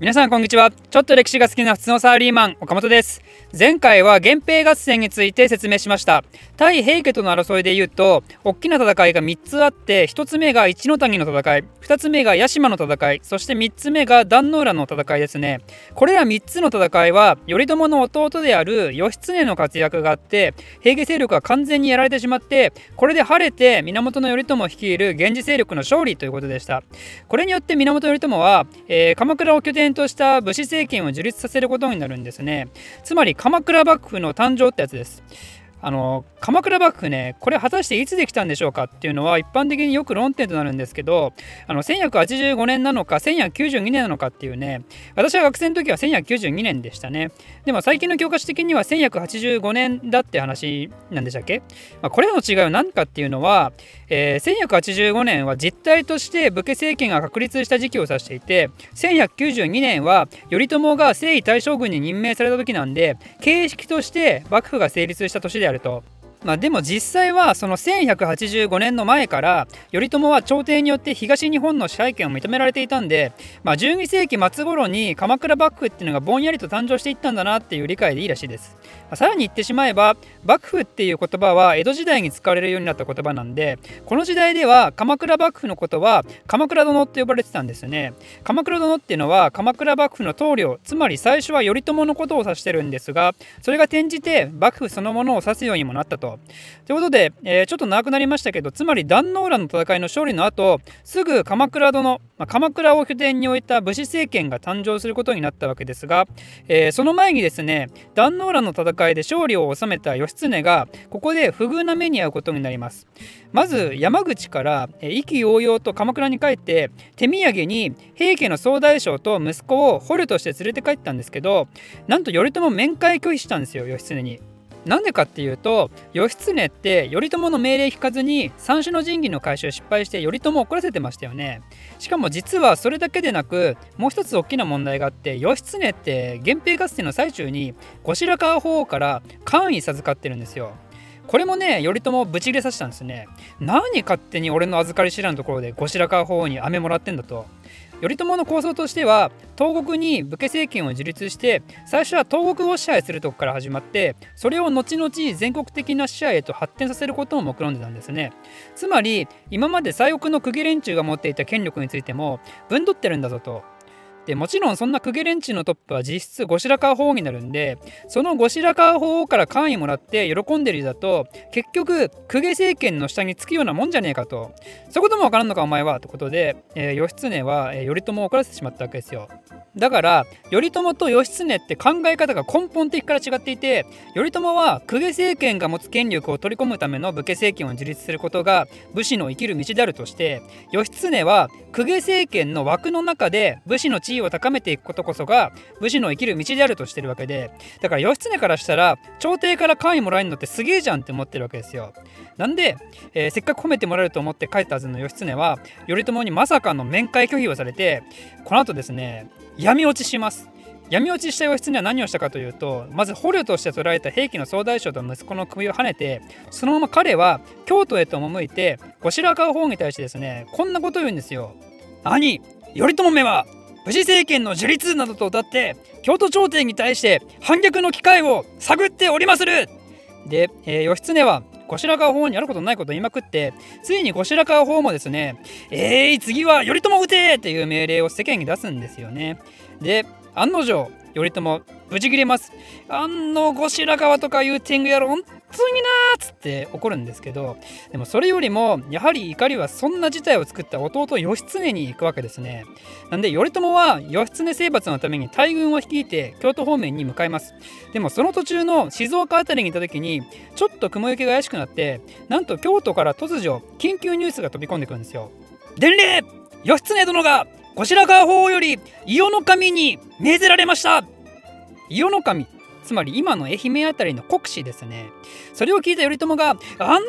皆さんこんにちは。ちょっと歴史が好きな普通のサラリーマン岡本です。前回は源平合戦について説明しました。対平家との争いで言うと大きな戦いが3つあって1つ目が一ノ谷の戦い2つ目が屋島の戦いそして3つ目が壇ノ浦の戦いですね。これら3つの戦いは頼朝の弟である義経の活躍があって平家勢力が完全にやられてしまってこれで晴れて源頼朝率いる源氏勢力の勝利ということでした。これによって源頼朝は、えー、鎌倉を拠点とした武士政権を樹立させることになるんですね。つまり鎌倉幕府の誕生ってやつです。あの鎌倉幕府ねこれ果たしていつできたんでしょうかっていうのは一般的によく論点となるんですけどあの1185年なのか1192年なのかっていうね私は学生の時は1192年でしたね。でも最近の教科書的には1185年だって話なんでしたっけ、まあ、これらの違いは何かっていうのは、えー、1185年は実態として武家政権が確立した時期を指していて1192年は頼朝が征夷大将軍に任命された時なんで形式として幕府が成立した年でやると。まあ、でも実際はその1185年の前から頼朝は朝廷によって東日本の支配権を認められていたんで、まあ、12世紀末頃に鎌倉幕府っていうのがぼんやりと誕生していったんだなっていう理解でいいらしいです。まあ、さらに言ってしまえば幕府っていう言葉は江戸時代に使われるようになった言葉なんでこの時代では鎌倉幕府のことは鎌倉殿って呼ばれてたんですよね。鎌倉殿っていうのは鎌倉幕府の棟梁つまり最初は頼朝のことを指してるんですがそれが転じて幕府そのものを指すようにもなったと。と。ということで、えー、ちょっと長くなりましたけどつまり壇ノ浦の戦いの勝利の後すぐ鎌倉殿、まあ、鎌倉を拠点に置いた武士政権が誕生することになったわけですが、えー、その前にですね壇ノ浦の戦いで勝利を収めた義経がここで不遇な目に遭うことになります。まず山口から意気揚々と鎌倉に帰って手土産に平家の総大将と息子を捕虜として連れて帰ったんですけどなんと頼朝面会拒否したんですよ義経に。なんでかっていうと義経って頼朝の命令引かずに三種の神器の回収失敗して頼朝を怒らせてましたよね。しかも実はそれだけでなくもう一つ大きな問題があって義経って源平合戦の最中に後白河法皇から官位授かってるんですよ。これもね頼朝をブチギレさせたんですね。何勝手に俺の預かり知らんところで後白河法皇に飴もらってんだと。頼朝の構想としては東国に武家政権を樹立して最初は東国を支配するとこから始まってそれを後々全国的な支配へと発展させることを目論んでたんですね。つまり今まで西国の公家連中が持っていた権力についても分取ってるんだぞと。でもちろんそんな公家連中のトップは実質後白河法皇になるんでその後白河法皇から官位もらって喜んでるだと結局公家政権の下につくようなもんじゃねえかと。そういうことも分からんのかお前はってことで、えー、義経は、えー、頼朝を怒らせてしまったわけですよ。だから頼朝と義経って考え方が根本的から違っていて頼朝は公家政権が持つ権力を取り込むための武家政権を樹立することが武士の生きる道であるとして義経は公家政権の枠の中で武士の地位を高めていくことこそが武士の生きる道であるとしてるわけでだから義経からしたら朝廷から官位もらえるのってすげえじゃんって思ってるわけですよ。なんで、えー、せっかく褒めてもらえると思って帰ったはずの義経は頼朝にまさかの面会拒否をされてこの後ですね闇落ちします。闇落ちした義経は何をしたかというとまず捕虜として捕らえた平家の総大将と息子の首をはねてそのまま彼は京都へと赴いて後白河法皇に対してですねこんなことを言うんですよ。兄頼朝めは武士政権の樹立などと謳って京都朝廷に対して反逆の機会を探っておりまする。で、えー、義経は後白河法にあることないことを言いまくってついに後白河法もですね「えい、次は頼朝撃て!」っていう命令を世間に出すんですよね。で案の定頼朝ブチ切れますあの後白河とかいう天狗野郎本当になーっつって怒るんですけどでもそれよりもやはり怒りはそんな事態を作った弟義経に行くわけですね。なんで頼朝は義経征伐のために大軍を率いて京都方面に向かいます。でもその途中の静岡辺りにいた時にちょっと雲行きが怪しくなってなんと京都から突如緊急ニュースが飛び込んでくるんですよ。伝令!義経殿が後白河法皇より伊予の神に命ぜられました。伊予の神つまり今の愛媛あたりの国司ですね。それを聞いた頼朝が「あの野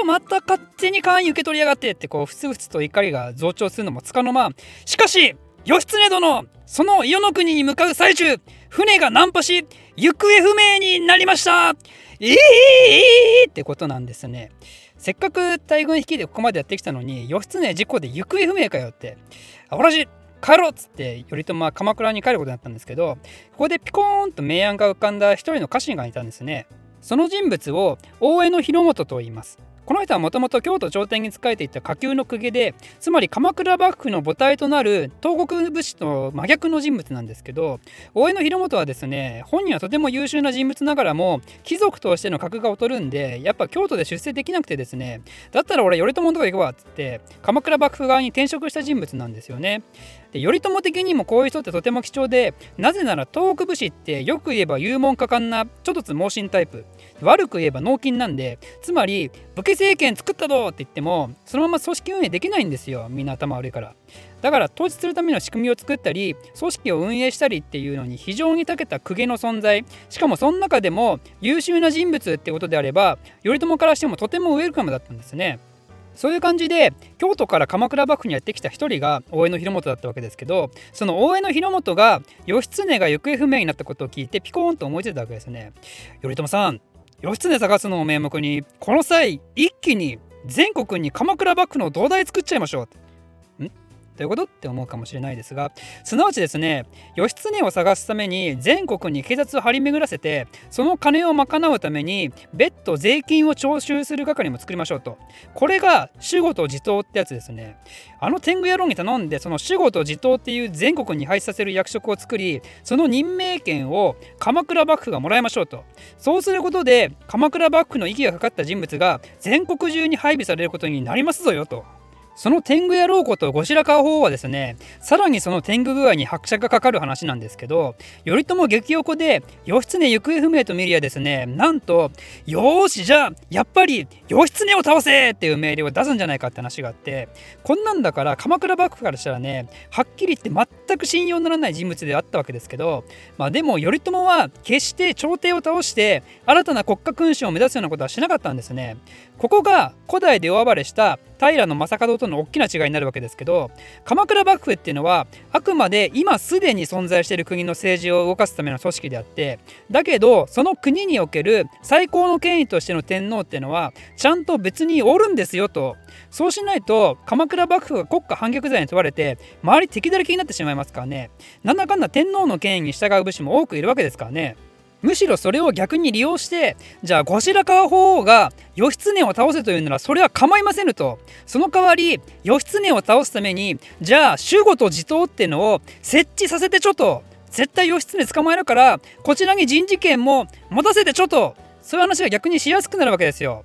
郎また勝手に官位受け取りやがって」ってこうふつふつと怒りが増長するのもつかの間。しかし義経殿その伊予の国に向かう最中船が難破し行方不明になりました。ええー、ってことなんですね。せっかく大軍引きでここまでやってきたのに義経事故で行方不明かよって。私帰ろうっつって頼朝は鎌倉に帰ることになったんですけどここでピコーンと明暗が浮かんだ一人の家臣がいたんですねその人物を大江の広元と言いますこの人はもともと京都頂点に仕えていた下級の公家でつまり鎌倉幕府の母体となる東国武士と真逆の人物なんですけど大江の広元はですね本人はとても優秀な人物ながらも貴族としての格が劣るんでやっぱ京都で出世できなくてですねだったら俺頼朝のとこ行くわっつって鎌倉幕府側に転職した人物なんですよね。で頼朝的にもこういう人ってとても貴重でなぜなら東北武士ってよく言えば勇猛果敢なちょっとつ盲信タイプ。悪く言えば脳筋なんでつまり武家政権作ったぞって言ってもそのまま組織運営できないんですよ。みんな頭悪いから。だから統治するための仕組みを作ったり組織を運営したりっていうのに非常に長けた公家の存在。しかもその中でも優秀な人物ってことであれば頼朝からしてもとてもウェルカムだったんですね。そういう感じで京都から鎌倉幕府にやってきた一人が大江の広元だったわけですけどその大江の広元が義経が行方不明になったことを聞いてピコーンと思いついたわけですね。頼朝さん義経探すのを名目にこの際一気に全国に鎌倉幕府の土台作っちゃいましょう。どういうことって思うかもしれないですがすなわちですね義経を探すために全国に警察を張り巡らせてその金を賄うために別途税金を徴収する係も作りましょうと。これが守護と地頭ってやつですね。あの天狗野郎に頼んでその守護と地頭っていう全国に配置させる役職を作りその任命権を鎌倉幕府がもらいましょうと。そうすることで鎌倉幕府の息がかかった人物が全国中に配備されることになりますぞよと。その天狗野郎こと後白河法皇はですねさらにその天狗具合に拍車がかかる話なんですけど頼朝激横で義経行方不明と見るやですねなんとよーしじゃあやっぱり義経を倒せっていう命令を出すんじゃないかって話があってこんなんだから鎌倉幕府からしたらねはっきり言って全く信用ならない人物であったわけですけどまあでも頼朝は決して朝廷を倒して新たな国家君主を目指すようなことはしなかったんですね。ここが古代で大暴れした平将門との大きな違いになるわけですけど鎌倉幕府っていうのはあくまで今すでに存在している国の政治を動かすための組織であってだけどその国における最高の権威としての天皇っていうのはちゃんと別におるんですよとそうしないと鎌倉幕府が国家反逆罪に問われて周り敵だらけになってしまいますからねなんだかんだ天皇の権威に従う武士も多くいるわけですからね。むしろそれを逆に利用してじゃあ後白河法皇が義経を倒せというならそれは構いませんと。その代わり義経を倒すためにじゃあ守護と地頭っていうのを設置させてちょっと。絶対義経捕まえるからこちらに人事権も持たせてちょっと。そういう話が逆にしやすくなるわけですよ。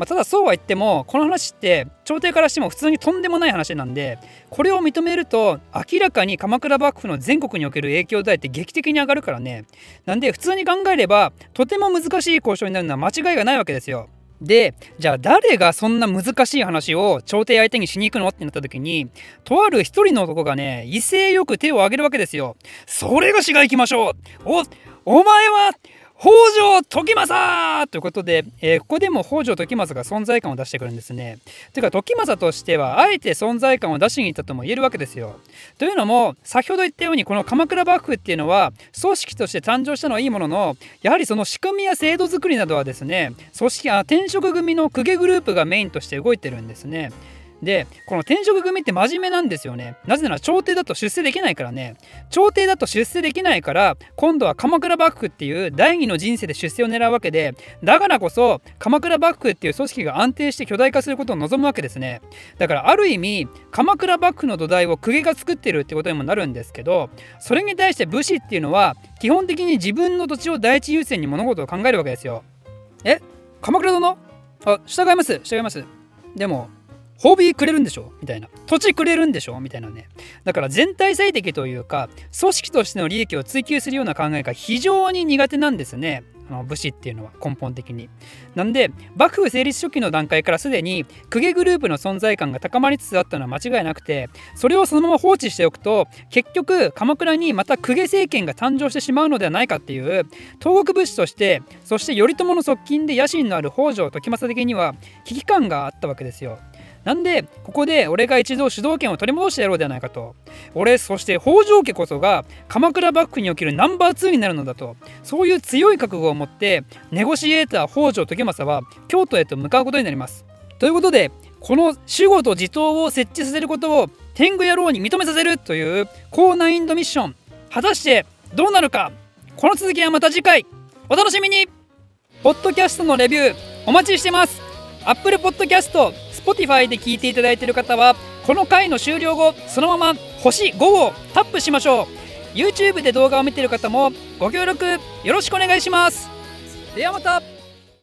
まあ、ただそうは言ってもこの話って朝廷からしても普通にとんでもない話なんでこれを認めると明らかに鎌倉幕府の全国における影響度合いって劇的に上がるからねなんで普通に考えればとても難しい交渉になるのは間違いがないわけですよ。でじゃあ誰がそんな難しい話を朝廷相手にしに行くのってなった時にとある一人の男がね威勢よく手を挙げるわけですよ。それがしが行きましょうおお前は北条時政ということで、えー、ここでも北条時政が存在感を出してくるんですね。というか時政としてはあえて存在感を出しに行ったとも言えるわけですよ。というのも先ほど言ったようにこの鎌倉幕府っていうのは組織として誕生したのはいいもののやはりその仕組みや制度作りなどはですね組織あ転職組の公家グループがメインとして動いてるんですね。でこの転職組って真面目なんですよね。なぜなら朝廷だと出世できないからね。朝廷だと出世できないから今度は鎌倉幕府っていう第二の人生で出世を狙うわけでだからこそ鎌倉幕府っていう組織が安定して巨大化することを望むわけですね。だからある意味鎌倉幕府の土台を公家が作ってるってことにもなるんですけどそれに対して武士っていうのは基本的に自分の土地を第一優先に物事を考えるわけですよ。え？鎌倉殿？あ従います。従います。でも褒美くれるんでしょ？みたいな。土地くれるんでしょ？みたいなね。だから全体最適というか組織としての利益を追求するような考えが非常に苦手なんですね。あの武士っていうのは根本的に。なんで幕府成立初期の段階からすでに公家グループの存在感が高まりつつあったのは間違いなくてそれをそのまま放置しておくと結局鎌倉にまた公家政権が誕生してしまうのではないかっていう東国武士としてそして頼朝の側近で野心のある北条時政的には危機感があったわけですよ。なんでここで俺が一度主導権を取り戻してやろうではないかと。俺そして北条家こそが鎌倉幕府におけるナンバー2になるのだと。そういう強い覚悟を持ってネゴシエーター北条時政は京都へと向かうことになります。ということでこの守護と地頭を設置させることを天狗野郎に認めさせるという高難易度ミッション。果たしてどうなるか。この続きはまた次回。お楽しみに。ポッドキャストのレビューお待ちしてます。Apple Podcast、Spotify で聞いていただいている方はこの回の終了後そのまま星5をタップしましょう。YouTube で動画を見ている方もご協力よろしくお願いします。ではまた。